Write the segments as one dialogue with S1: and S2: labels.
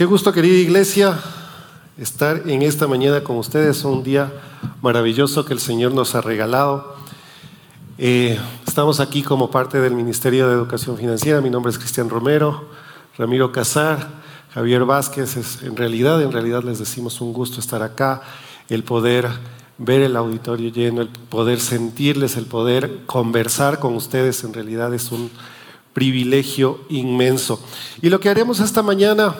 S1: Qué gusto, querida iglesia, estar en esta mañana con ustedes. Un día maravilloso que el Señor nos ha regalado. Eh, estamos aquí como parte del Ministerio de Educación Financiera. Mi nombre es Cristian Romero, Ramiro Casar, Javier Vázquez. en realidad, en realidad les decimos un gusto estar acá, el poder ver el auditorio lleno, el poder sentirles, el poder conversar con ustedes. En realidad es un privilegio inmenso. Y lo que haremos esta mañana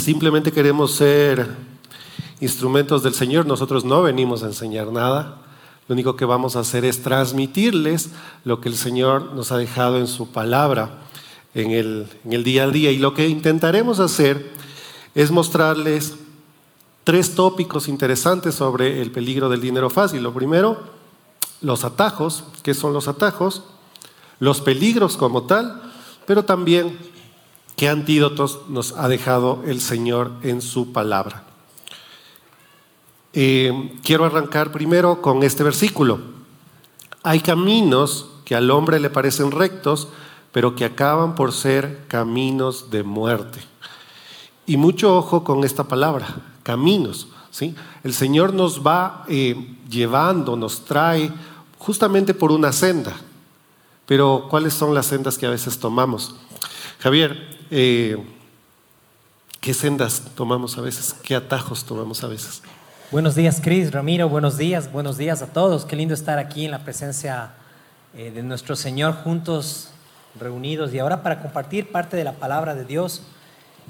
S1: Simplemente queremos ser instrumentos del Señor. Nosotros no venimos a enseñar nada. Lo único que vamos a hacer es transmitirles lo que el Señor nos ha dejado en su palabra en el, día a día. Y lo que intentaremos hacer es mostrarles tres tópicos interesantes sobre el peligro del dinero fácil. Lo primero, los atajos, qué son los atajos, los peligros como tal, pero también ¿Qué antídotos nos ha dejado el Señor en su palabra? Eh, quiero arrancar primero con este versículo. Hay caminos que al hombre le parecen rectos, pero que acaban por ser caminos de muerte. Y mucho ojo con esta palabra, caminos. ¿sí? El Señor nos va eh, llevando, nos trae justamente por una senda. Pero ¿cuáles son las sendas que a veces tomamos? Javier, eh, ¿qué sendas tomamos a veces? ¿Qué atajos tomamos a veces?
S2: Buenos días, Cris, Ramiro, buenos días, buenos días a todos. Qué lindo estar aquí en la presencia eh, de nuestro Señor juntos, reunidos y ahora para compartir parte de la palabra de Dios.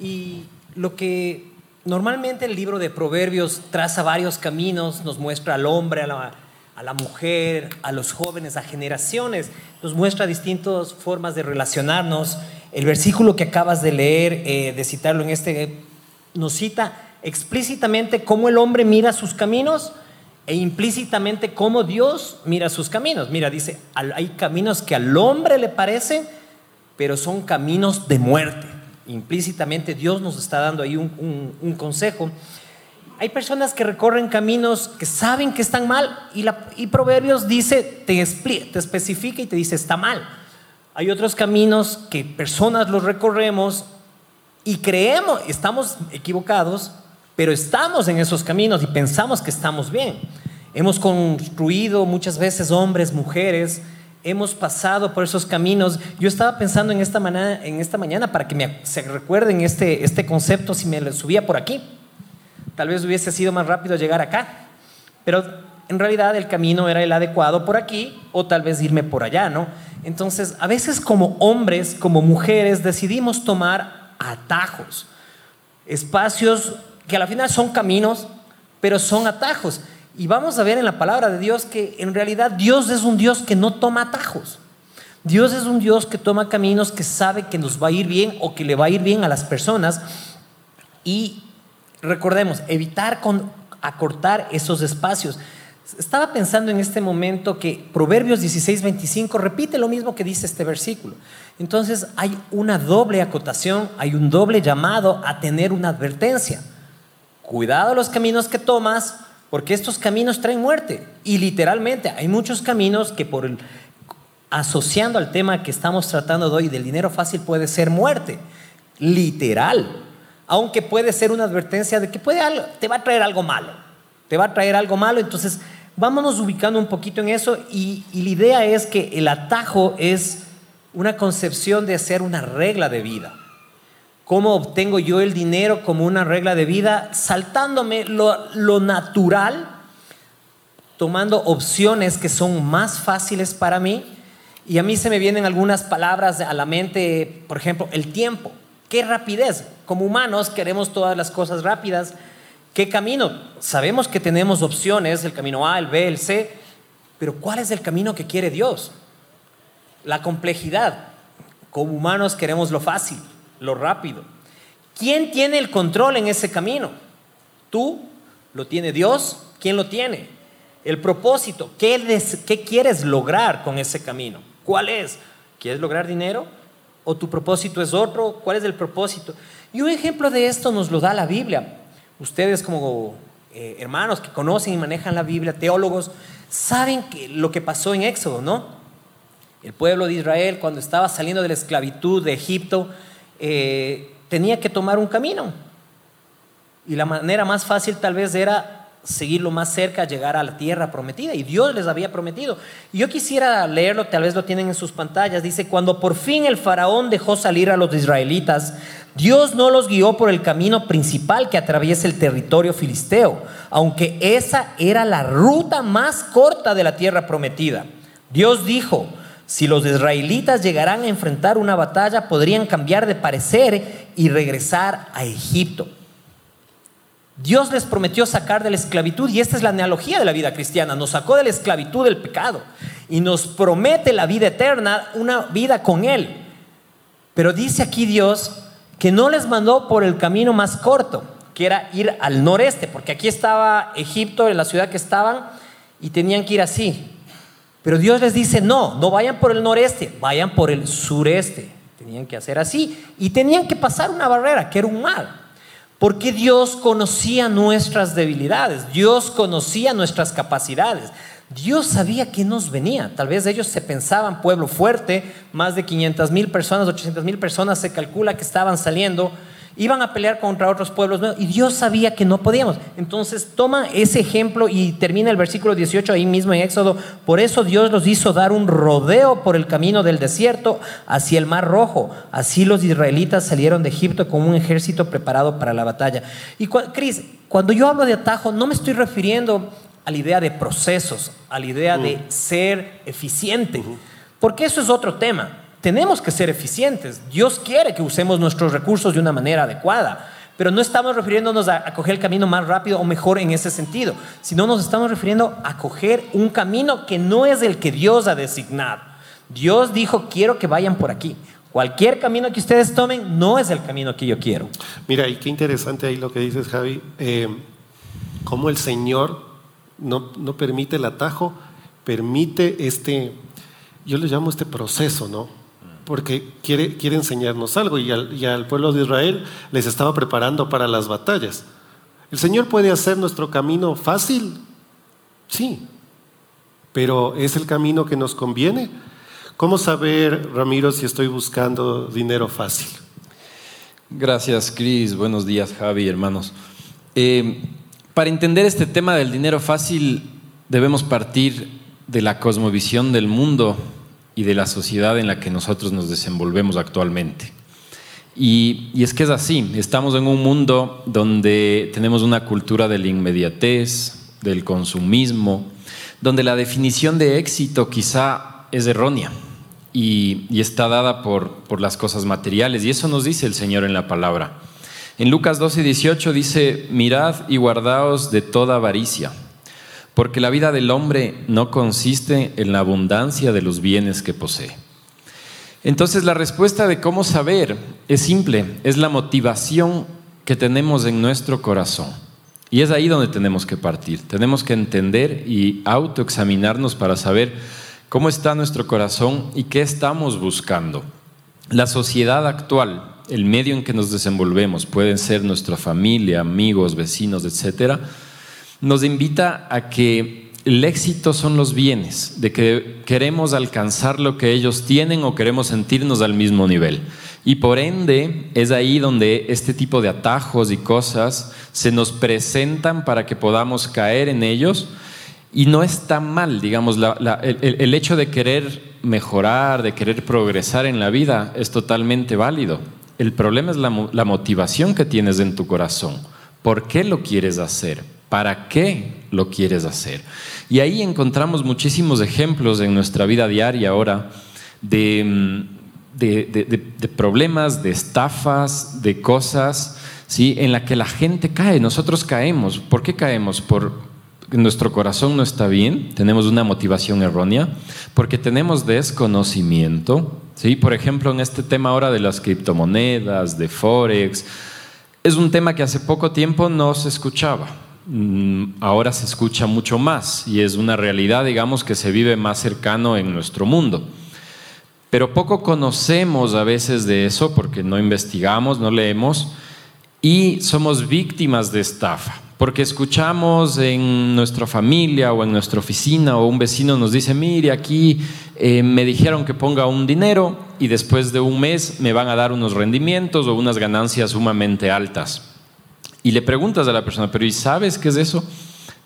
S2: Y lo que normalmente el libro de Proverbios traza varios caminos, nos muestra al hombre, a la, a la mujer, a los jóvenes, a generaciones, nos muestra distintas formas de relacionarnos el versículo que acabas de leer, eh, de citarlo en este, nos cita explícitamente cómo el hombre mira sus caminos e implícitamente cómo Dios mira sus caminos. Mira, dice, hay caminos que al hombre le parecen, pero son caminos de muerte. Implícitamente Dios nos está dando ahí un, consejo. Hay personas que recorren caminos que saben que están mal y, la, Proverbios dice, te, te especifica y te dice, está mal. Hay otros caminos que personas los recorremos y creemos, estamos equivocados, pero estamos en esos caminos y pensamos que estamos bien. Hemos construido muchas veces hombres, mujeres, hemos pasado por esos caminos. Yo estaba pensando en esta, mañana, en esta mañana para que me, se recuerden este, este concepto si me subía por aquí. Tal vez hubiese sido más rápido llegar acá, pero en realidad el camino era el adecuado por aquí o tal vez irme por allá, ¿no? Entonces, a veces como hombres, como mujeres, decidimos tomar atajos, espacios que a la final son caminos, pero son atajos. Y vamos a ver en la palabra de Dios que en realidad Dios es un Dios que no toma atajos. Dios es un Dios que toma caminos que sabe que nos va a ir bien o que le va a ir bien a las personas. Y recordemos, evitar acortar esos espacios. Estaba pensando en este momento que Proverbios 16, 25 repite lo mismo que dice este versículo. Entonces hay una doble acotación, hay un doble llamado a tener una advertencia. Cuidado los caminos que tomas, porque estos caminos traen muerte. Y literalmente hay muchos caminos que por asociando al tema que estamos tratando de hoy del dinero fácil puede ser muerte. Literal. Aunque puede ser una advertencia de que puede, te va a traer algo malo. Te va a traer algo malo. Entonces vámonos ubicando un poquito en eso y, la idea es que el atajo es una concepción de hacer una regla de vida. ¿Cómo obtengo yo el dinero como una regla de vida? Saltándome lo, natural, tomando opciones que son más fáciles para mí. Y a mí se me vienen algunas palabras a la mente, por ejemplo, el tiempo. ¿Qué rapidez? Como humanos queremos todas las cosas rápidas ¿Qué camino? Sabemos que tenemos opciones, el camino A, el B, el C, pero ¿cuál es el camino que quiere Dios? La complejidad. Como humanos queremos lo fácil, lo rápido. ¿Quién tiene el control en ese camino? ¿Tú? ¿Lo tiene Dios? ¿Quién lo tiene? El propósito. ¿Qué, ¿Qué quieres lograr con ese camino? ¿Cuál es? ¿Quieres lograr dinero? ¿O tu propósito es otro? ¿Cuál es el propósito? Y un ejemplo de esto nos lo da la Biblia ustedes como eh, hermanos que conocen y manejan la Biblia, teólogos, saben que lo que pasó en Éxodo, ¿no? El pueblo de Israel cuando estaba saliendo de la esclavitud de Egipto eh, tenía que tomar un camino. y la manera más fácil tal vez era seguirlo más cerca, llegar a la tierra prometida. Y Dios les había prometido. Yo quisiera leerlo, tal vez lo tienen en sus pantallas. Dice, cuando por fin el faraón dejó salir a los israelitas, Dios no los guió por el camino principal que atraviesa el territorio filisteo, aunque esa era la ruta más corta de la tierra prometida. Dios dijo, si los israelitas llegarán a enfrentar una batalla, podrían cambiar de parecer y regresar a Egipto. Dios les prometió sacar de la esclavitud y esta es la analogía de la vida cristiana. Nos sacó de la esclavitud del pecado y nos promete la vida eterna, una vida con Él. Pero dice aquí Dios que no les mandó por el camino más corto, que era ir al noreste, porque aquí estaba Egipto, en la ciudad que estaban, y tenían que ir así. Pero Dios les dice, no, no vayan por el noreste, vayan por el sureste. Tenían que hacer así y tenían que pasar una barrera, que era un mar. Porque Dios conocía nuestras debilidades, Dios conocía nuestras capacidades, Dios sabía que nos venía. Tal vez ellos se pensaban pueblo fuerte, más de 500 mil personas, 800 mil personas se calcula que estaban saliendo iban a pelear contra otros pueblos y Dios sabía que no podíamos. Entonces toma ese ejemplo y termina el versículo 18 ahí mismo en Éxodo. Por eso Dios los hizo dar un rodeo por el camino del desierto hacia el mar rojo. Así los israelitas salieron de Egipto con un ejército preparado para la batalla. Y Cris, cuando yo hablo de atajo, no me estoy refiriendo a la idea de procesos, a la idea de mm. ser eficiente, porque eso es otro tema tenemos que ser eficientes. Dios quiere que usemos nuestros recursos de una manera adecuada. Pero no estamos refiriéndonos a, coger el camino más rápido o mejor en ese sentido, sino nos estamos refiriendo a coger un camino que no es el que Dios ha designado. Dios dijo, quiero que vayan por aquí. Cualquier camino que ustedes tomen no es el camino que yo quiero.
S1: Mira, y qué interesante ahí lo que dices, Javi, eh, cómo el Señor no, no permite el atajo, permite este, yo le llamo este proceso, ¿no? porque quiere, quiere enseñarnos algo y al, pueblo de Israel les estaba preparando para las batallas. ¿El Señor puede hacer nuestro camino fácil? Sí, pero ¿es el camino que nos conviene? ¿Cómo saber, Ramiro, si estoy buscando dinero fácil?
S3: Gracias, Cris. Buenos días, Javi, hermanos. Eh, para entender este tema del dinero fácil, debemos partir de la cosmovisión del mundo y de la sociedad en la que nosotros nos desenvolvemos actualmente. Y, es que es así, estamos en un mundo donde tenemos una cultura de la inmediatez, del consumismo, donde la definición de éxito quizá es errónea y, está dada por las cosas materiales. Y eso nos dice el Señor en la palabra. En Lucas 12, 18 dice, mirad y guardaos de toda avaricia porque la vida del hombre no consiste en la abundancia de los bienes que posee. Entonces la respuesta de cómo saber es simple, es la motivación que tenemos en nuestro corazón. Y es ahí donde tenemos que partir. Tenemos que entender y autoexaminarnos para saber cómo está nuestro corazón y qué estamos buscando. La sociedad actual, el medio en que nos desenvolvemos, pueden ser nuestra familia, amigos, vecinos, etcétera, nos invita a que el éxito son los bienes, de que queremos alcanzar lo que ellos tienen o queremos sentirnos al mismo nivel. Y por ende es ahí donde este tipo de atajos y cosas se nos presentan para que podamos caer en ellos. Y no está mal, digamos, el, hecho de querer mejorar, de querer progresar en la vida es totalmente válido. El problema es la motivación que tienes en tu corazón. ¿Por qué lo quieres hacer? ¿Para qué lo quieres hacer? Y ahí encontramos muchísimos ejemplos en nuestra vida diaria ahora de, mm, problemas, de estafas, de cosas ¿sí? en la que la gente cae. Nosotros caemos. ¿Por qué caemos? Por, nuestro corazón no está bien, tenemos una motivación errónea, porque tenemos desconocimiento. ¿Sí? Por ejemplo, en este tema ahora de las criptomonedas, de Forex, es un tema que hace poco tiempo no se escuchaba. Mm, ahora se escucha mucho más y es una realidad, digamos, que se vive más cercano en nuestro mundo. Pero poco conocemos a veces de eso porque no investigamos, no leemos y somos víctimas de estafa. Porque escuchamos en nuestra familia o en nuestra oficina o un vecino nos dice, mire, aquí eh, me dijeron que ponga un dinero y después de un mes me van a dar unos rendimientos o unas ganancias sumamente altas. y le preguntas a la persona, pero ¿y sabes qué es eso?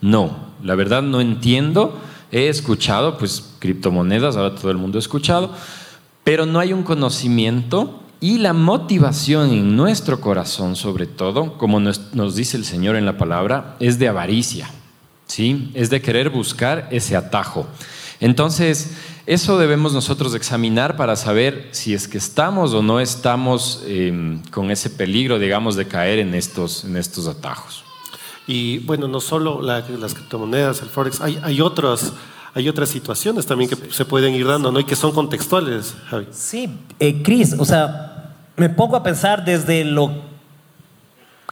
S3: No, la verdad no entiendo. He escuchado, pues, criptomonedas, ahora todo el mundo ha escuchado, pero no hay un conocimiento y la motivación en nuestro corazón, sobre todo, como nos, dice el Señor en la palabra, es de avaricia, ¿sí? Es de querer buscar ese atajo. Entonces, eso debemos nosotros examinar para saber si es que estamos o no estamos em, con ese peligro, digamos, de caer en estos, en estos atajos.
S1: Y bueno, no solo las criptomonedas, el Forex, hay, hay otras hay otras situaciones también que se pueden ir dando, ¿no? Y que son contextuales, Javi.
S2: Sí, eh, Cris, o sea, me pongo a pensar desde lo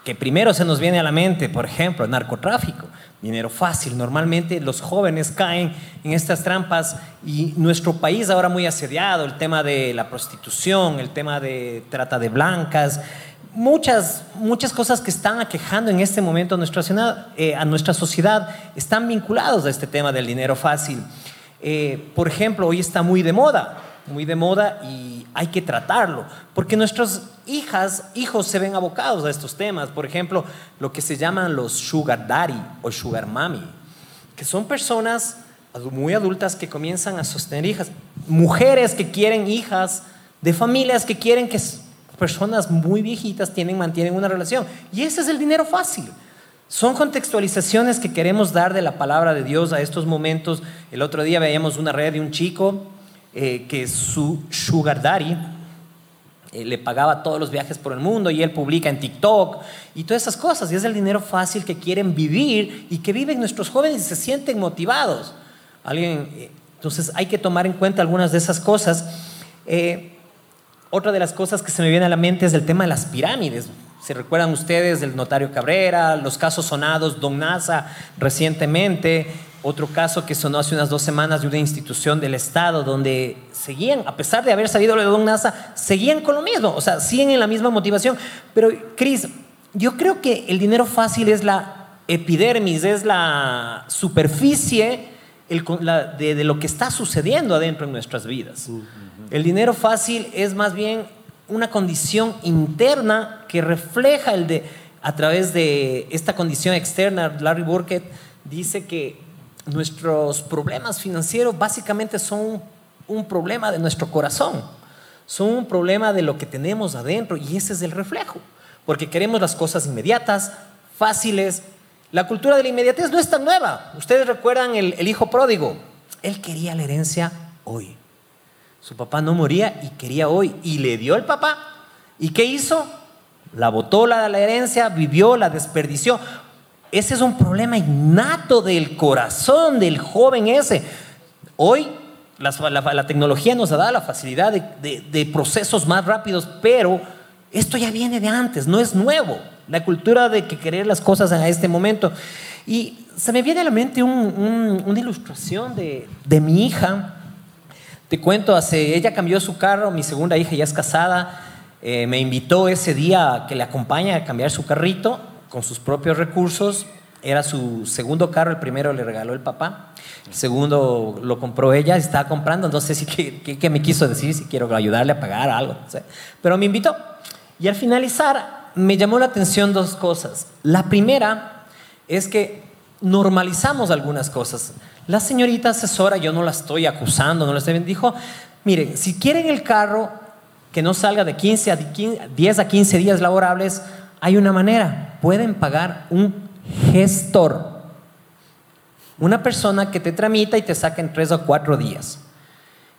S2: que primero se nos viene a la mente, por ejemplo, narcotráfico dinero fácil. Normalmente los jóvenes caen en estas trampas y nuestro país ahora muy asediado, el tema de la prostitución, el tema de trata de blancas, muchas, muchas cosas que están aquejando en este momento a nuestra, sociedad, eh, a nuestra sociedad están vinculados a este tema del dinero fácil. Eh, por ejemplo, hoy está muy de moda, muy de moda y hay que tratarlo, porque nuestras hijas, hijos se ven abocados a estos temas. Por ejemplo, lo que se llaman los sugar daddy o sugar mommy, que son personas muy adultas que comienzan a sostener hijas, mujeres que quieren hijas de familias que quieren que personas muy viejitas tienen, mantienen una relación. Y ese es el dinero fácil. Son contextualizaciones que queremos dar de la palabra de Dios a estos momentos. El otro día veíamos una red de un chico eh, que su sugar daddy eh, le pagaba todos los viajes por el mundo y él publica en TikTok y todas esas cosas. Y es el dinero fácil que quieren vivir y que viven nuestros jóvenes y se sienten motivados. Alguien, eh, entonces hay que tomar en cuenta algunas de esas cosas. otra de las cosas que se me viene a la mente es el tema de las pirámides. ¿Se recuerdan ustedes del notario Cabrera, los casos sonados, Don Nasa recientemente? Otro caso que sonó hace unas dos semanas de una institución del Estado donde seguían, a pesar de haber salido de Don NASA, seguían con lo mismo, o sea, siguen en la misma motivación. Pero, Cris, yo creo que el dinero fácil es la epidermis, es la superficie de, de, lo que está sucediendo adentro en nuestras vidas. El dinero fácil es más bien una condición interna que refleja el de, a través de esta condición externa. Larry Burkett dice que nuestros problemas financieros básicamente son un problema de nuestro corazón, son un problema de lo que tenemos adentro y ese es el reflejo, porque queremos las cosas inmediatas, fáciles. La cultura de la inmediatez no es tan nueva. Ustedes recuerdan el, hijo pródigo, él quería la herencia hoy. Su papá no moría y quería hoy y le dio el papá. ¿Y qué hizo? La botó la, la herencia, vivió, la desperdició. Ese es un problema innato del corazón del joven ese. Hoy la, tecnología nos ha dado la facilidad de, procesos más rápidos, pero esto ya viene de antes, no es nuevo. La cultura de que querer las cosas a este momento. Y se me viene a la mente una ilustración de, mi hija. Te cuento, hace, ella cambió su carro, mi segunda hija ya es casada, eh, me invitó ese día a que le acompañe a cambiar su carrito con sus propios recursos. Era su segundo carro, el primero le regaló el papá, el segundo lo compró ella, estaba comprando, no sé si qué, me quiso decir, si quiero ayudarle a pagar algo, pero me invitó. Y al finalizar me llamó la atención dos cosas. La primera es que normalizamos algunas cosas. La señorita asesora, yo no la estoy acusando, no la estoy dijo, miren, si quieren el carro que no salga de 15 a 10 a 15 días laborables, hay una manera, pueden pagar un gestor, una persona que te tramita y te saca en tres o cuatro días.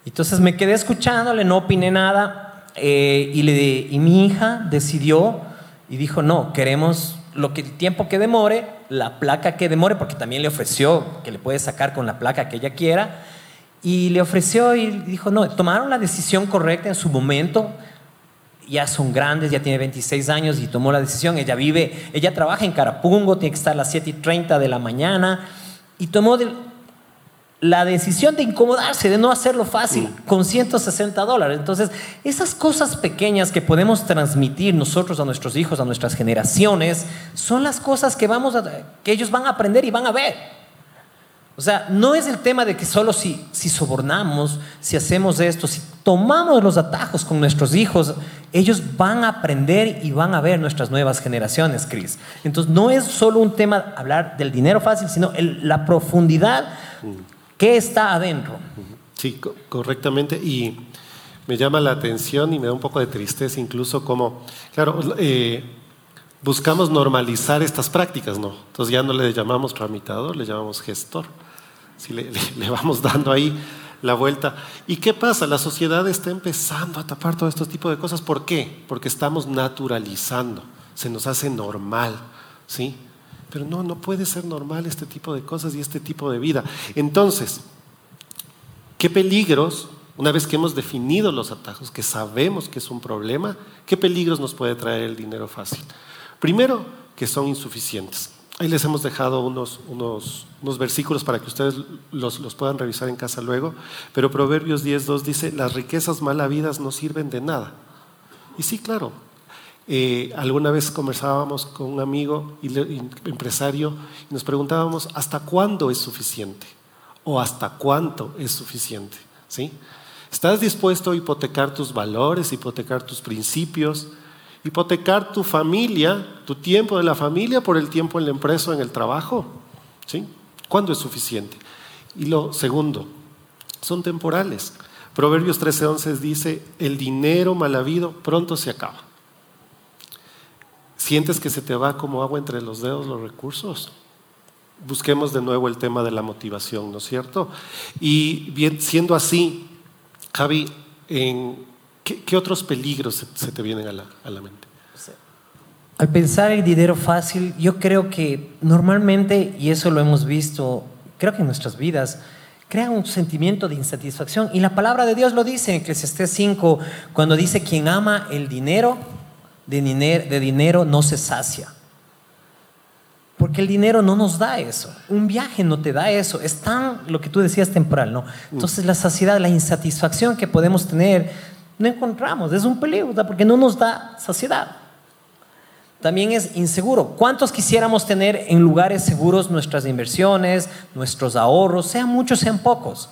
S2: Entonces me quedé escuchándole, no opiné nada eh, y, le, y mi hija decidió y dijo, no, queremos lo que el tiempo que demore, la placa que demore, porque también le ofreció que le puede sacar con la placa que ella quiera, y le ofreció y dijo, no, tomaron la decisión correcta en su momento, ya son grandes, ya tiene 26 años y tomó la decisión. Ella vive, ella trabaja en Carapungo, tiene que estar a las 7 y 30 de la mañana y tomó la decisión de incomodarse, de no hacerlo fácil, con 160 dólares. Entonces, esas cosas pequeñas que podemos transmitir nosotros a nuestros hijos, a nuestras generaciones, son las cosas que, vamos a, que ellos van a aprender y van a ver. O sea, no es el tema de que solo si, sobornamos, si hacemos esto, si tomamos los atajos con nuestros hijos, ellos van a aprender y van a ver nuestras nuevas generaciones, Cris. Entonces, no es solo un tema hablar del dinero fácil, sino la profundidad que está adentro.
S1: Sí, correctamente. Y me llama la atención y me da un poco de tristeza incluso como, claro, eh, buscamos normalizar estas prácticas, ¿no? Entonces ya no le llamamos tramitador, le llamamos gestor. Si le, vamos dando ahí la vuelta. ¿Y qué pasa? La sociedad está empezando a tapar todo este tipo de cosas. ¿Por qué? Porque estamos naturalizando, se nos hace normal, ¿sí? Pero no, no puede ser normal este tipo de cosas y este tipo de vida. Entonces, ¿qué peligros, una vez que hemos definido los atajos, que sabemos que es un problema, qué peligros nos puede traer el dinero fácil? Primero, que son insuficientes. Ahí les hemos dejado unos, unos, versículos para que ustedes los, los, puedan revisar en casa luego, pero Proverbios 10.2 dice, las riquezas mal habidas no sirven de nada. Y sí, claro, eh, alguna vez conversábamos con un amigo y empresario y nos preguntábamos, ¿hasta cuándo es suficiente? ¿O hasta cuánto es suficiente? ¿Sí? ¿Estás dispuesto a hipotecar tus valores, hipotecar tus principios? Hipotecar tu familia, tu tiempo de la familia por el tiempo en la empresa en el trabajo. ¿Cuándo es suficiente? Y lo segundo, son temporales. Proverbios 13:11 dice, el dinero mal habido pronto se acaba. ¿Sientes que se te va como agua entre los dedos los recursos? Busquemos de nuevo el tema de la motivación, ¿no es cierto? Y siendo así, Javi, en ¿Qué, otros peligros se, te vienen a la, a la mente?
S2: Al pensar el dinero fácil, yo creo que normalmente, y eso lo hemos visto, creo que en nuestras vidas, crea un sentimiento de insatisfacción. Y la palabra de Dios lo dice en Eclesiastés 5, cuando dice, quien ama el dinero, de dinero, de dinero no se sacia. Porque el dinero no nos da eso. Un viaje no te da eso. Es tan, lo que tú decías, temporal, ¿no? Entonces la saciedad, la insatisfacción que podemos tener no encontramos. Es un peligro porque no nos da saciedad. También es inseguro. ¿Cuántos quisiéramos tener en lugares seguros nuestras inversiones, nuestros ahorros, sean muchos, sean pocos?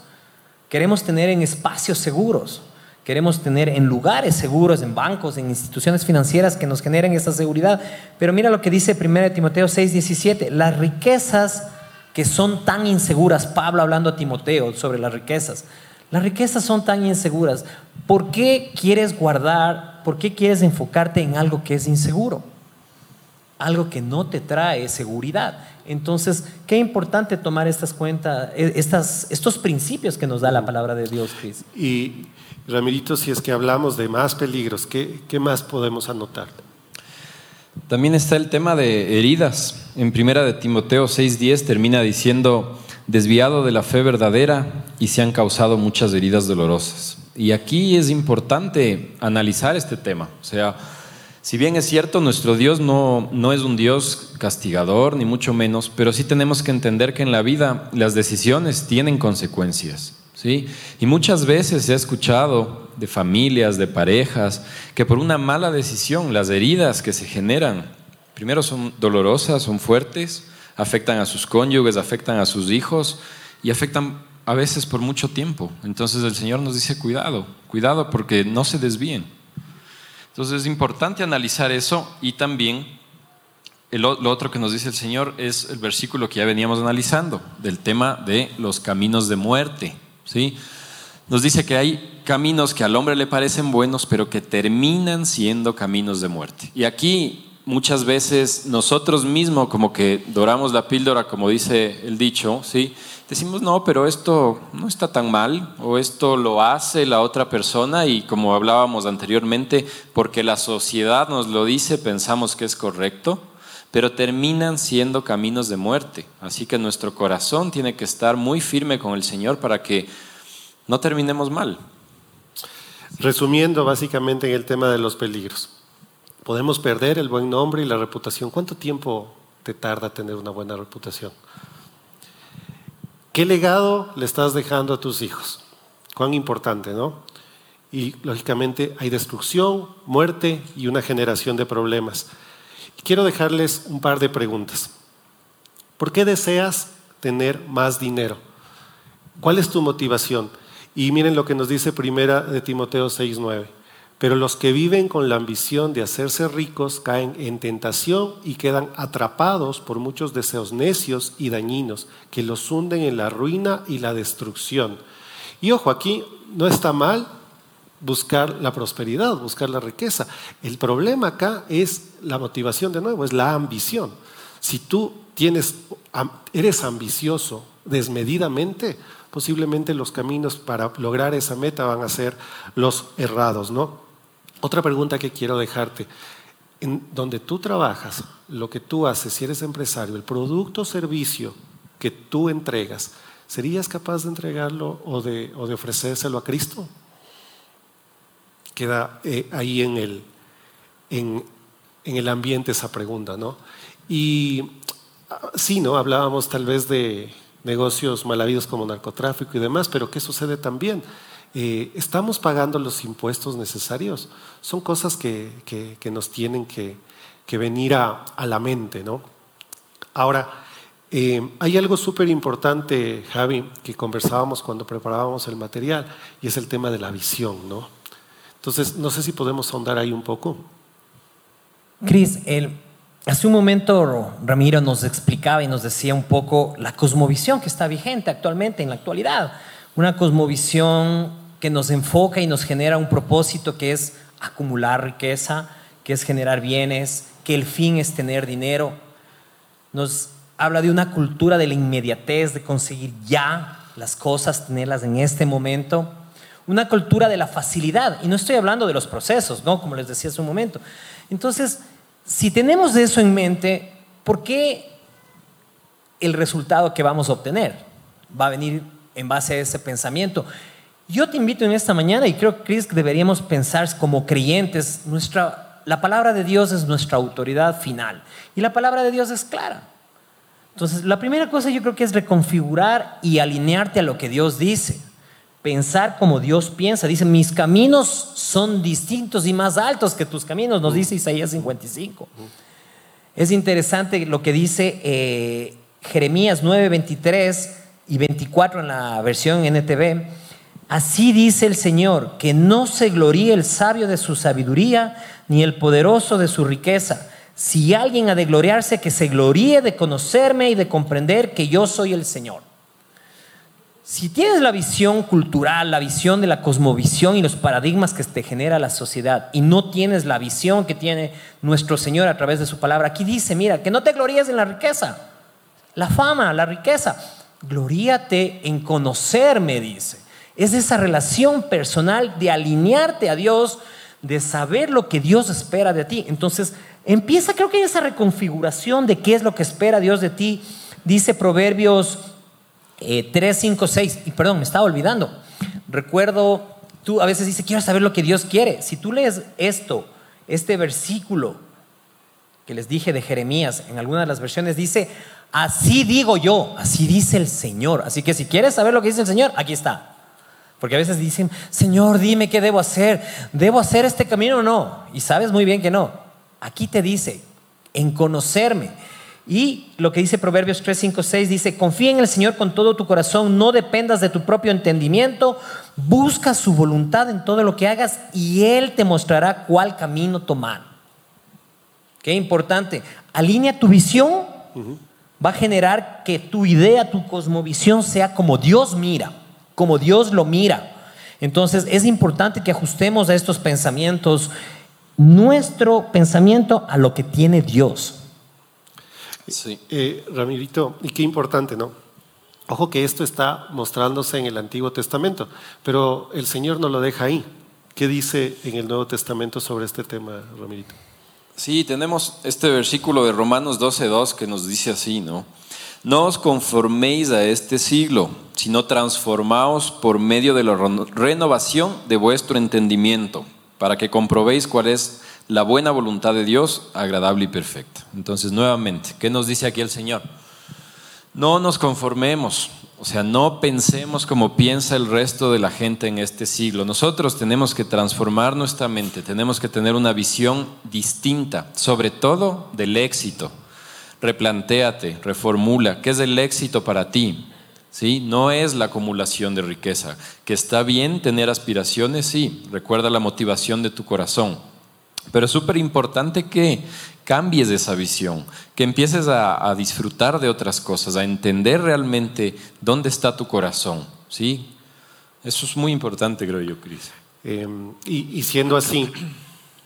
S2: Queremos tener en espacios seguros. Queremos tener en lugares seguros, en bancos, en instituciones financieras que nos generen esa seguridad. Pero mira lo que dice 1 Timoteo 6, 17. Las riquezas que son tan inseguras, Pablo hablando a Timoteo sobre las riquezas, las riquezas son tan inseguras. ¿Por qué quieres guardar, por qué quieres enfocarte en algo que es inseguro? Algo que no te trae seguridad. Entonces, qué importante tomar estas cuentas, e, estas, estos principios que nos da la palabra de Dios, Cris.
S1: Y Ramirito, si es que hablamos de más peligros, ¿qué, qué más podemos anotar?
S3: También está el tema de heridas. En primera de Timoteo 6:10 termina diciendo, desviado de la fe verdadera y se han causado muchas heridas dolorosas. Y aquí es importante analizar este tema. O sea, si bien es cierto, nuestro Dios no, no es un Dios castigador, ni mucho menos, pero sí tenemos que entender que en la vida las decisiones tienen consecuencias. ¿sí? Y muchas veces se ha escuchado de familias, de parejas, que por una mala decisión las heridas que se generan, primero son dolorosas, son fuertes, afectan a sus cónyuges, afectan a sus hijos y afectan a veces por mucho tiempo. Entonces el Señor nos dice, cuidado, cuidado porque no se desvíen. Entonces es importante analizar eso y también lo otro que nos dice el Señor es el versículo que ya veníamos analizando, del tema de los caminos de muerte. ¿sí? Nos dice que hay caminos que al hombre le parecen buenos, pero que terminan siendo caminos de muerte. Y aquí muchas veces nosotros mismos como que doramos la píldora, como dice el dicho, ¿sí? Decimos, no, pero esto no está tan mal, o esto lo hace la otra persona, y como hablábamos anteriormente, porque la sociedad nos lo dice, pensamos que es correcto, pero terminan siendo caminos de muerte. Así que nuestro corazón tiene que estar muy firme con el Señor para que no terminemos mal.
S1: Resumiendo básicamente en el tema de los peligros. Podemos perder el buen nombre y la reputación. ¿Cuánto tiempo te tarda tener una buena reputación? ¿Qué legado le estás dejando a tus hijos? Cuán importante, ¿no? Y lógicamente hay destrucción, muerte y una generación de problemas. quiero dejarles un par de preguntas. ¿Por qué deseas tener más dinero? ¿Cuál es tu motivación? Y miren lo que nos dice primera de Timoteo 6:9. Pero los que viven con la ambición de hacerse ricos caen en tentación y quedan atrapados por muchos deseos necios y dañinos que los hunden en la ruina y la destrucción. Y ojo, aquí no está mal buscar la prosperidad, buscar la riqueza. El problema acá es la motivación de nuevo, es la ambición. Si tú tienes, eres ambicioso desmedidamente, posiblemente los caminos para lograr esa meta van a ser los errados, ¿no? Otra pregunta que quiero dejarte. En donde tú trabajas, lo que tú haces, si eres empresario, el producto o servicio que tú entregas, ¿serías capaz de entregarlo o de, ofrecérselo a Cristo? Queda eh, ahí en el, en, el ambiente esa pregunta, ¿no? Y ah, sí, ¿no? Hablábamos tal vez de negocios mal habidos como narcotráfico y demás, pero ¿qué sucede también? Eh, ¿Estamos pagando los impuestos necesarios? Son cosas que, nos tienen que, venir a, la mente, ¿no? Ahora, eh, hay algo súper importante, Javi, que conversábamos cuando preparábamos el material, y es el tema de la visión, ¿no? Entonces, no sé si podemos ahondar ahí un poco.
S2: Cris, hace un momento Ramiro nos explicaba y nos decía un poco la cosmovisión que está vigente actualmente, en la actualidad. Una cosmovisión que nos enfoca y nos genera un propósito que es acumular riqueza, que es generar bienes, que el fin es tener dinero. Nos habla de una cultura de la inmediatez, de conseguir ya las cosas, tenerlas en este momento. Una cultura de la facilidad. Y no estoy hablando de los procesos, ¿no? Como les decía hace un momento. Entonces, si tenemos eso en mente, ¿por qué el resultado que vamos a obtener va a venir en base a ese pensamiento? Yo te invito en esta mañana y creo, Chris, que deberíamos pensar como creyentes, nuestra, la palabra de Dios es nuestra autoridad final y la palabra de Dios es clara. Entonces, la primera cosa yo creo que es reconfigurar y alinearte a lo que Dios dice. Pensar como Dios piensa. Dice, mis caminos son distintos y más altos que tus caminos, nos dice Isaías 55. Es interesante lo que dice eh, Jeremías 9, 23 y 24 en la versión NTV Así dice el Señor, que no se gloríe el sabio de su sabiduría, ni el poderoso de su riqueza. Si alguien ha de gloriarse, que se gloríe de conocerme y de comprender que yo soy el Señor. Si tienes la visión cultural, la visión de la cosmovisión y los paradigmas que te genera la sociedad, y no tienes la visión que tiene nuestro Señor a través de su palabra, aquí dice, mira, que no te gloríes en la riqueza, la fama, la riqueza. Gloríate en conocerme, dice. Es esa relación personal de alinearte a Dios, de saber lo que Dios espera de ti. Entonces, empieza, creo que hay esa reconfiguración de qué es lo que espera Dios de ti. Dice Proverbios 3, 5, 6, y perdón, me estaba olvidando. Recuerdo, tú a veces dices, quiero saber lo que Dios quiere. Si tú lees esto, este versículo que les dije de Jeremías, en alguna de las versiones dice, así digo yo, así dice el Señor. Así que si quieres saber lo que dice el Señor, aquí está. Porque a veces dicen, Señor, dime qué debo hacer. ¿Debo hacer este camino o no? Y sabes muy bien que no. Aquí te dice, en conocerme. Y lo que dice Proverbios 3, 5, 6 dice, confía en el Señor con todo tu corazón, no dependas de tu propio entendimiento, busca su voluntad en todo lo que hagas y Él te mostrará cuál camino tomar. Qué importante, alinea tu visión, va a generar que tu idea, tu cosmovisión sea como Dios mira como Dios lo mira. Entonces es importante que ajustemos a estos pensamientos nuestro pensamiento a lo que tiene Dios.
S1: Sí. Eh, Ramirito, y qué importante, ¿no? Ojo que esto está mostrándose en el Antiguo Testamento, pero el Señor no lo deja ahí. ¿Qué dice en el Nuevo Testamento sobre este tema, Ramirito?
S3: Sí, tenemos este versículo de Romanos 12.2 que nos dice así, ¿no? No os conforméis a este siglo, sino transformaos por medio de la renovación de vuestro entendimiento, para que comprobéis cuál es la buena voluntad de Dios, agradable y perfecta. Entonces, nuevamente, ¿qué nos dice aquí el Señor? No nos conformemos, o sea, no pensemos como piensa el resto de la gente en este siglo. Nosotros tenemos que transformar nuestra mente, tenemos que tener una visión distinta, sobre todo del éxito replantéate, reformula, ¿qué es el éxito para ti? ¿Sí? No es la acumulación de riqueza. Que está bien tener aspiraciones, sí. Recuerda la motivación de tu corazón. Pero es súper importante que cambies esa visión, que empieces a, disfrutar de otras cosas, a entender realmente dónde está tu corazón. ¿sí? Eso es muy importante, creo yo, Cris.
S1: Em, y, siendo así,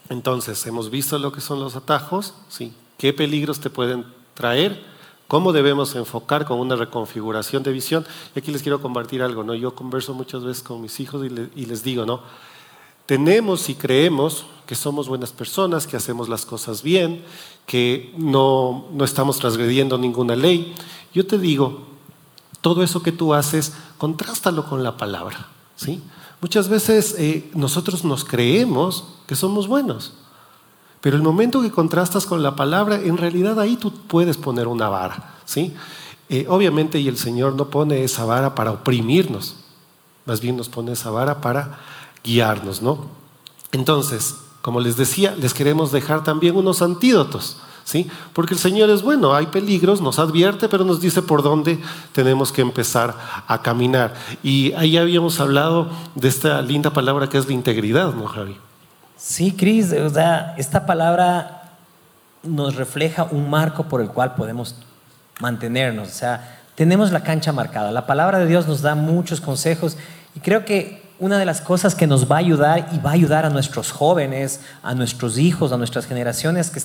S1: entonces hemos visto lo que son los atajos, ¿sí? qué peligros te pueden traer, cómo debemos enfocar con una reconfiguración de visión. Y aquí les quiero compartir algo, ¿no? Yo converso muchas veces con mis hijos y, les digo, ¿no? Tenemos y creemos que somos buenas personas, que hacemos las cosas bien, que no, no estamos transgrediendo ninguna ley. Yo te digo, todo eso que tú haces, contrástalo con la palabra. ¿sí? Muchas veces eh, nosotros nos creemos que somos buenos, pero el momento que contrastas con la palabra, en realidad ahí tú puedes poner una vara. ¿sí? Eh, obviamente, y el Señor no pone esa vara para oprimirnos, más bien nos pone esa vara para guiarnos, ¿no? Entonces, como les decía, les queremos dejar también unos antídotos, ¿sí? Porque el Señor es bueno, hay peligros, nos advierte, pero nos dice por dónde tenemos que empezar a caminar. Y ahí habíamos hablado de esta linda palabra que es la integridad, ¿no, Javi?
S2: Sí, Cris, o sea, esta palabra nos refleja un marco por el cual podemos mantenernos, o sea, tenemos la cancha marcada. La palabra de Dios nos da muchos consejos y creo que una de las cosas que nos va a ayudar y va a ayudar a nuestros jóvenes, a nuestros hijos, a nuestras generaciones que,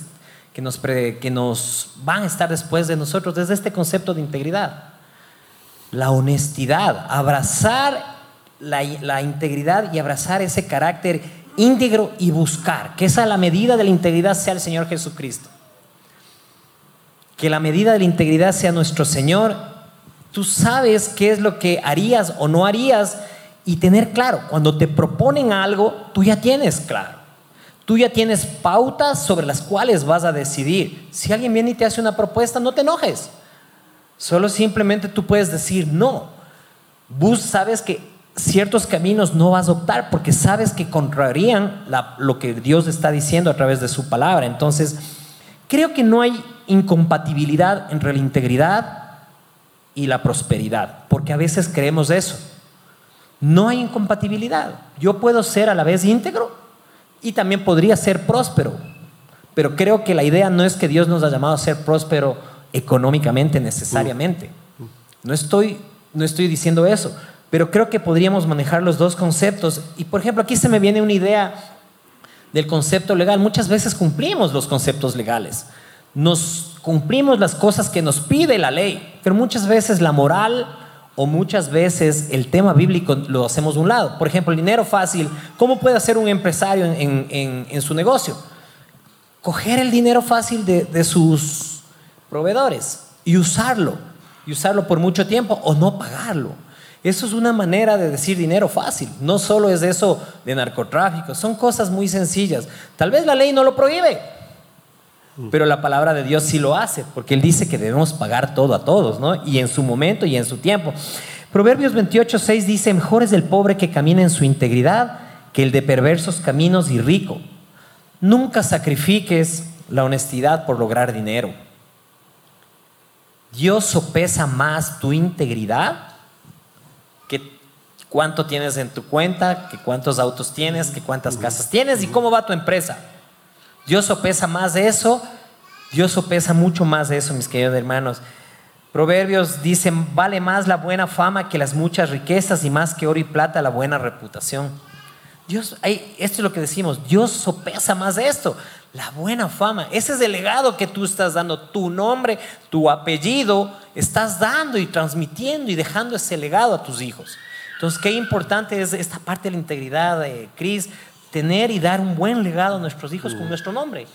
S2: que, nos, que nos van a estar después de nosotros es este concepto de integridad. La honestidad, abrazar la, la integridad y abrazar ese carácter íntegro y buscar que esa la medida de la integridad sea el Señor Jesucristo. Que la medida de la integridad sea nuestro Señor. Tú sabes qué es lo que harías o no harías y tener claro, cuando te proponen algo, tú ya tienes claro. Tú ya tienes pautas sobre las cuales vas a decidir. Si alguien viene y te hace una propuesta, no te enojes. Solo simplemente tú puedes decir no. Vos sabes que ciertos caminos no vas a optar porque sabes que contrarían lo que Dios está diciendo a través de su palabra. Entonces, creo que no hay incompatibilidad entre la integridad y la prosperidad, porque a veces creemos eso. No hay incompatibilidad. Yo puedo ser a la vez íntegro y también podría ser próspero. Pero creo que la idea no es que Dios nos ha llamado a ser próspero económicamente necesariamente. No estoy, no estoy diciendo eso, pero creo que podríamos manejar los dos conceptos. Y por ejemplo, aquí se me viene una idea del concepto legal. Muchas veces cumplimos los conceptos legales. Nos cumplimos las cosas que nos pide la ley, pero muchas veces la moral o muchas veces el tema bíblico lo hacemos de un lado. Por ejemplo, el dinero fácil. ¿Cómo puede hacer un empresario en, su negocio? Coger el dinero fácil de, de, sus proveedores y usarlo. Y usarlo por mucho tiempo o no pagarlo. Eso es una manera de decir dinero fácil. No solo es eso de narcotráfico. Son cosas muy sencillas. Tal vez la ley no lo prohíbe. Pero la palabra de Dios sí lo hace, porque Él dice que debemos pagar todo a todos, ¿no? Y en su momento y en su tiempo. Proverbios 28, 6 dice, mejor es el pobre que camina en su integridad que el de perversos caminos y rico. Nunca sacrifiques la honestidad por lograr dinero. Dios sopesa más tu integridad cuánto tienes en tu cuenta, que cuántos autos tienes, que cuántas casas tienes y cómo va tu empresa. Dios sopesa más de eso, Dios sopesa mucho más de eso, mis queridos hermanos. Proverbios dicen, vale más la buena fama que las muchas riquezas y más que oro y plata la buena reputación. Dios, esto es lo que decimos, Dios sopesa más de esto, la buena fama. Ese es el legado que tú estás dando, tu nombre, tu apellido, estás dando y transmitiendo y dejando ese legado a tus hijos. Entonces, qué importante es esta parte de la integridad, de Cris, tener y dar un buen legado a nuestros hijos con mm. nuestro nombre.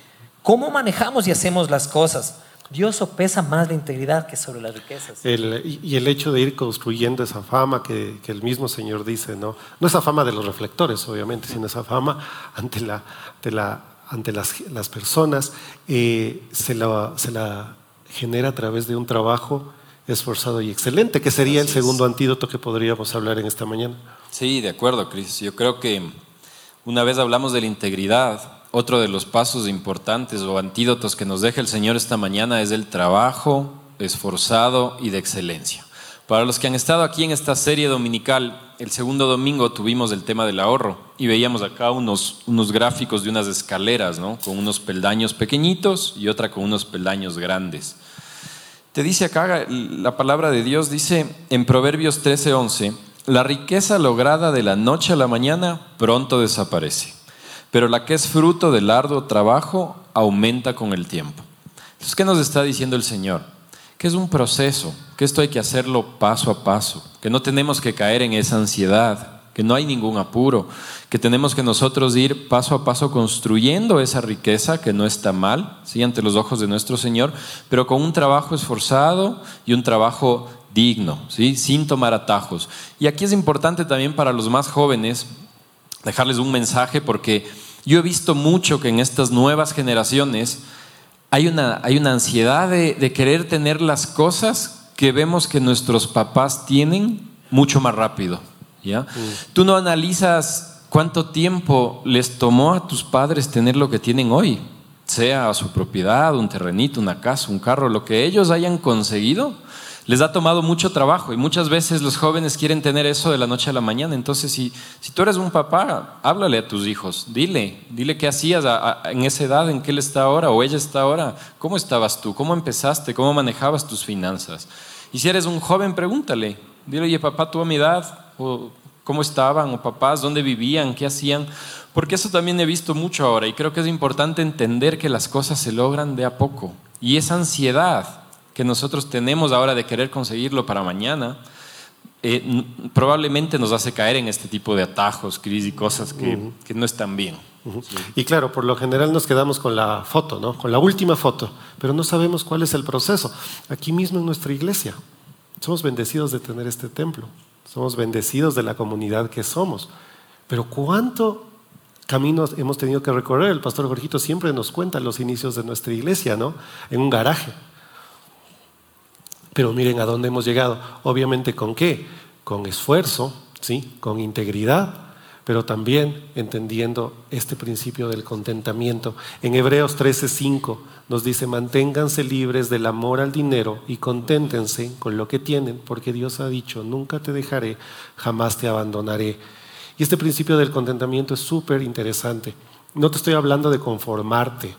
S2: ¿Cómo manejamos y hacemos las cosas? Dios sopesa más la integridad que sobre las riquezas.
S1: y el hecho de ir construyendo esa fama que, el mismo Señor dice, ¿no? No esa fama de los reflectores, obviamente, sino esa fama ante, la, la, ante las, las personas, eh, se, la, se la genera a través de un trabajo esforzado y excelente, que sería el segundo antídoto que podríamos hablar en esta mañana.
S3: Sí, de acuerdo, Cris. Yo creo que una vez hablamos de la integridad otro de los pasos importantes o antídotos que nos deja el Señor esta mañana es el trabajo esforzado y de excelencia. Para los que han estado aquí en esta serie dominical, el segundo domingo tuvimos el tema del ahorro y veíamos acá unos, unos gráficos de unas escaleras, ¿no? Con unos peldaños pequeñitos y otra con unos peldaños grandes. Te dice acá, la palabra de Dios dice en Proverbios 13:11, la riqueza lograda de la noche a la mañana pronto desaparece, pero la que es fruto del arduo trabajo aumenta con el tiempo. Entonces, ¿qué nos está diciendo el Señor? que es un proceso, que esto hay que hacerlo paso a paso, que no tenemos que caer en esa ansiedad, que no hay ningún apuro, que tenemos que nosotros ir paso a paso construyendo esa riqueza que no está mal, ¿sí? ante los ojos de nuestro Señor, pero con un trabajo esforzado y un trabajo digno, ¿sí? sin tomar atajos. Y aquí es importante también para los más jóvenes dejarles un mensaje porque yo he visto mucho que en estas nuevas generaciones, hay una, hay una ansiedad de, querer tener las cosas que vemos que nuestros papás tienen mucho más rápido. ¿ya? Mm. Tú no analizas cuánto tiempo les tomó a tus padres tener lo que tienen hoy, sea su propiedad, un terrenito, una casa, un carro, lo que ellos hayan conseguido les ha tomado mucho trabajo. Y muchas veces los jóvenes quieren tener eso de la noche a la mañana. Entonces, si, tú eres un papá, háblale a tus hijos, dile, dile qué hacías en esa edad, en qué él está ahora o ella está ahora, cómo estabas tú, cómo empezaste, cómo manejabas tus finanzas. Y si eres un joven, pregúntale, dile, oye, papá, tú a mi edad, o cómo estaban, o papás, dónde vivían, qué hacían. Porque eso también he visto mucho ahora y creo que es importante entender que las cosas se logran de a poco. Y esa ansiedad que nosotros tenemos ahora de querer conseguirlo para mañana, eh, probablemente nos hace caer en este tipo de atajos, crisis y cosas que, que no están bien.
S1: Y claro, por lo general nos quedamos con la foto, ¿no? con la última foto, pero no sabemos cuál es el proceso. Aquí mismo en nuestra iglesia, somos bendecidos de tener este templo, somos bendecidos de la comunidad que somos, pero ¿cuánto camino hemos tenido que recorrer? El pastor Jorgito siempre nos cuenta los inicios de nuestra iglesia, ¿no? En un garaje pero miren a dónde hemos llegado. Obviamente con qué? Con esfuerzo, ¿sí? con integridad, pero también entendiendo este principio del contentamiento. En Hebreos 13:5 nos dice, manténganse libres del amor al dinero y conténtense con lo que tienen, porque Dios ha dicho, nunca te dejaré, jamás te abandonaré. Y este principio del contentamiento es súper interesante. No te estoy hablando de conformarte.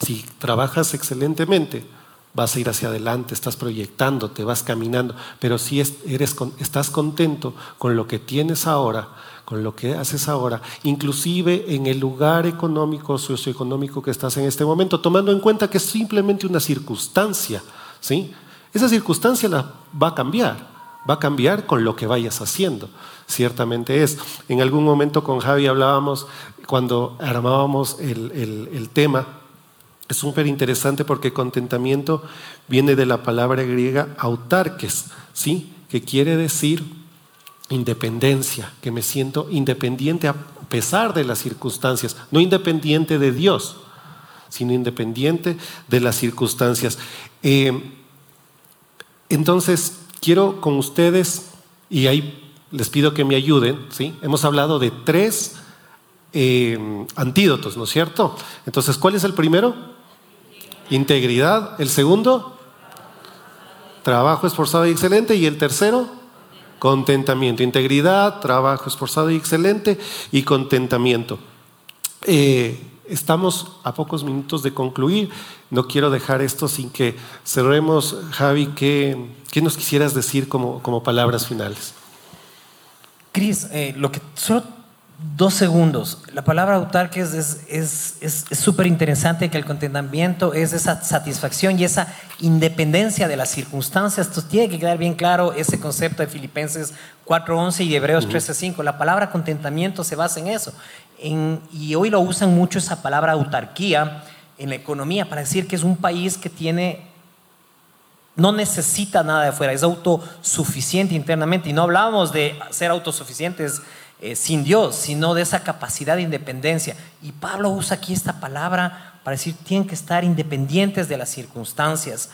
S1: Si trabajas excelentemente, vas a ir hacia adelante, estás proyectando, te vas caminando, pero si eres, estás contento con lo que tienes ahora, con lo que haces ahora, inclusive en el lugar económico, socioeconómico que estás en este momento, tomando en cuenta que es simplemente una circunstancia, ¿sí? Esa circunstancia la va a cambiar, va a cambiar con lo que vayas haciendo, ciertamente es. En algún momento con Javi hablábamos, cuando armábamos el, el tema, es súper interesante porque contentamiento viene de la palabra griega autarques, ¿sí? que quiere decir independencia, que me siento independiente a pesar de las circunstancias, no independiente de Dios, sino independiente de las circunstancias. Eh, entonces, quiero con ustedes, y ahí les pido que me ayuden, ¿sí? hemos hablado de tres eh, antídotos, ¿no es cierto? Entonces, ¿cuál es el primero? Integridad. El segundo, trabajo esforzado y excelente. Y el tercero, contentamiento. Integridad, trabajo esforzado y excelente y contentamiento. Eh, estamos a pocos minutos de concluir. No quiero dejar esto sin que cerremos. Javi, ¿qué, qué nos quisieras decir como, como palabras finales?
S2: Cris, eh, lo que solo dos segundos. La palabra autarque es súper es, interesante que el contentamiento es esa satisfacción y esa independencia de las circunstancias. Entonces tiene que quedar bien claro ese concepto de Filipenses 4.11 y de Hebreos 13.5. La palabra contentamiento se basa en eso. y hoy lo usan mucho esa palabra autarquía en la economía para decir que es un país que tiene no necesita nada de afuera, es autosuficiente internamente. Y no hablábamos de ser autosuficientes eh, sin Dios, sino de esa capacidad de independencia. Y Pablo usa aquí esta palabra para decir, tienen que estar independientes de las circunstancias.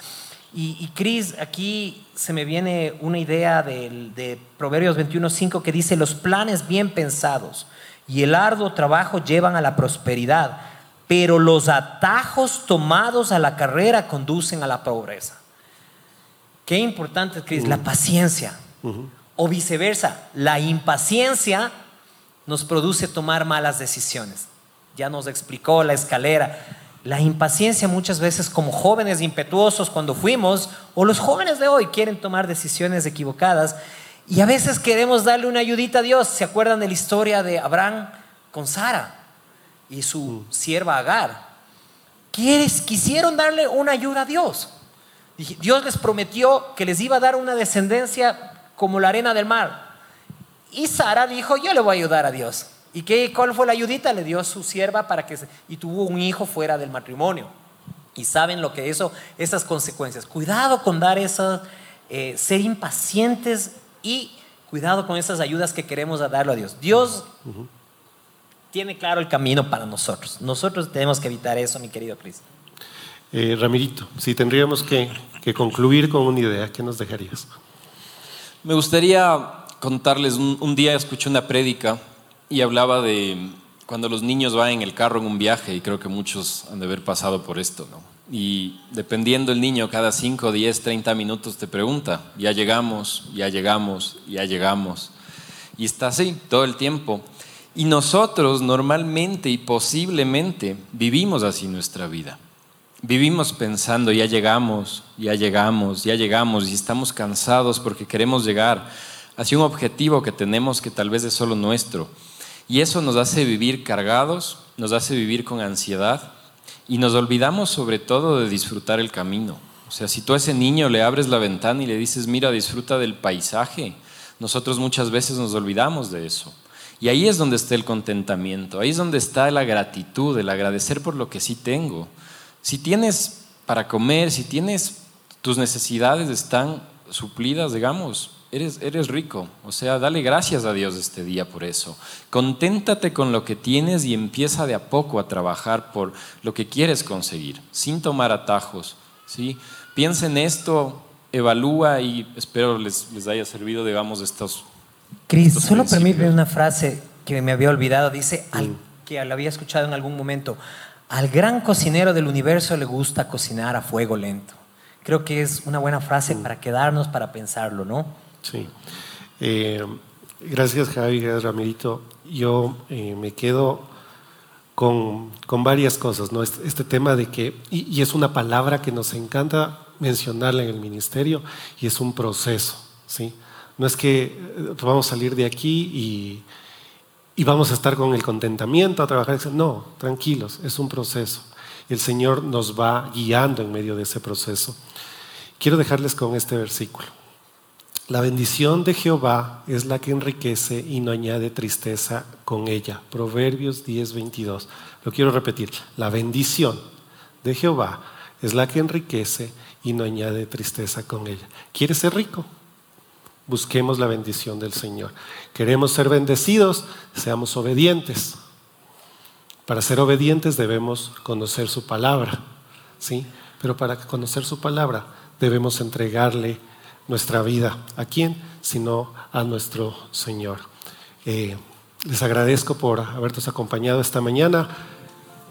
S2: Y, y Cris, aquí se me viene una idea de, de Proverbios 21.5 que dice, los planes bien pensados y el arduo trabajo llevan a la prosperidad, pero los atajos tomados a la carrera conducen a la pobreza. Qué importante, Cris, la paciencia. O viceversa, la impaciencia nos produce tomar malas decisiones. Ya nos explicó la escalera. La impaciencia muchas veces como jóvenes impetuosos cuando fuimos, o los jóvenes de hoy quieren tomar decisiones equivocadas y a veces queremos darle una ayudita a Dios. ¿Se acuerdan de la historia de Abraham con Sara y su sierva Agar? Quisieron darle una ayuda a Dios. Dios les prometió que les iba a dar una descendencia como la arena del mar. Y Sara dijo, yo le voy a ayudar a Dios. ¿Y qué, cuál fue la ayudita? Le dio a su sierva para que y tuvo un hijo fuera del matrimonio. Y saben lo que eso, esas consecuencias. Cuidado con dar esas, eh, ser impacientes y cuidado con esas ayudas que queremos darle a Dios. Dios tiene claro el camino para nosotros. Nosotros tenemos que evitar eso, mi querido Cristo.
S1: Eh, Ramirito, si tendríamos que, concluir con una idea, ¿qué nos dejarías?
S3: Me gustaría contarles, un, día escuché una prédica y hablaba de cuando los niños van en el carro en un viaje, y creo que muchos han de haber pasado por esto, ¿no? Y dependiendo el niño, cada 5, 10, 30 minutos te pregunta, ya llegamos, ya llegamos, ya llegamos. Y está así todo el tiempo. Y nosotros normalmente y posiblemente vivimos así nuestra vida. Vivimos pensando, ya llegamos, ya llegamos, ya llegamos y estamos cansados porque queremos llegar hacia un objetivo que tenemos que tal vez es solo nuestro. Y eso nos hace vivir cargados, nos hace vivir con ansiedad y nos olvidamos sobre todo de disfrutar el camino. O sea, si tú a ese niño le abres la ventana y le dices, mira, disfruta del paisaje, nosotros muchas veces nos olvidamos de eso. Y ahí es donde está el contentamiento, ahí es donde está la gratitud, el agradecer por lo que sí tengo. Si tienes para comer, si tienes tus necesidades están suplidas, digamos, eres, eres rico. O sea, dale gracias a Dios este día por eso. Conténtate con lo que tienes y empieza de a poco a trabajar por lo que quieres conseguir, sin tomar atajos. ¿sí? Piensa en esto, evalúa y espero les, les haya servido, digamos, estos.
S2: Cris, solo permíteme una frase que me había olvidado. Dice, que la había escuchado en algún momento. Al gran cocinero del universo le gusta cocinar a fuego lento. Creo que es una buena frase mm. para quedarnos, para pensarlo, ¿no?
S1: Sí. Eh, gracias Javi, gracias Ramirito. Yo eh, me quedo con, varias cosas, ¿no? Este, este, tema de que, y, es una palabra que nos encanta mencionarla en el ministerio, y es un proceso, ¿sí? No es que eh, vamos a salir de aquí y y vamos a estar con el contentamiento a trabajar. No, tranquilos, es un proceso. El Señor nos va guiando en medio de ese proceso. Quiero dejarles con este versículo. La bendición de Jehová es la que enriquece y no añade tristeza con ella. Proverbios 10, 22. Lo quiero repetir. La bendición de Jehová es la que enriquece y no añade tristeza con ella. ¿Quieres ser rico? Busquemos la bendición del Señor. Queremos ser bendecidos, seamos obedientes. Para ser obedientes debemos conocer su palabra, ¿sí? Pero para conocer su palabra debemos entregarle nuestra vida. ¿A quién? Sino a nuestro Señor. Eh, les agradezco por habernos acompañado esta mañana.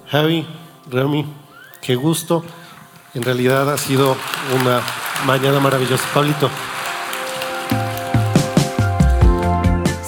S1: Javi, Remy, qué gusto. En realidad ha sido una mañana maravillosa. Pablito.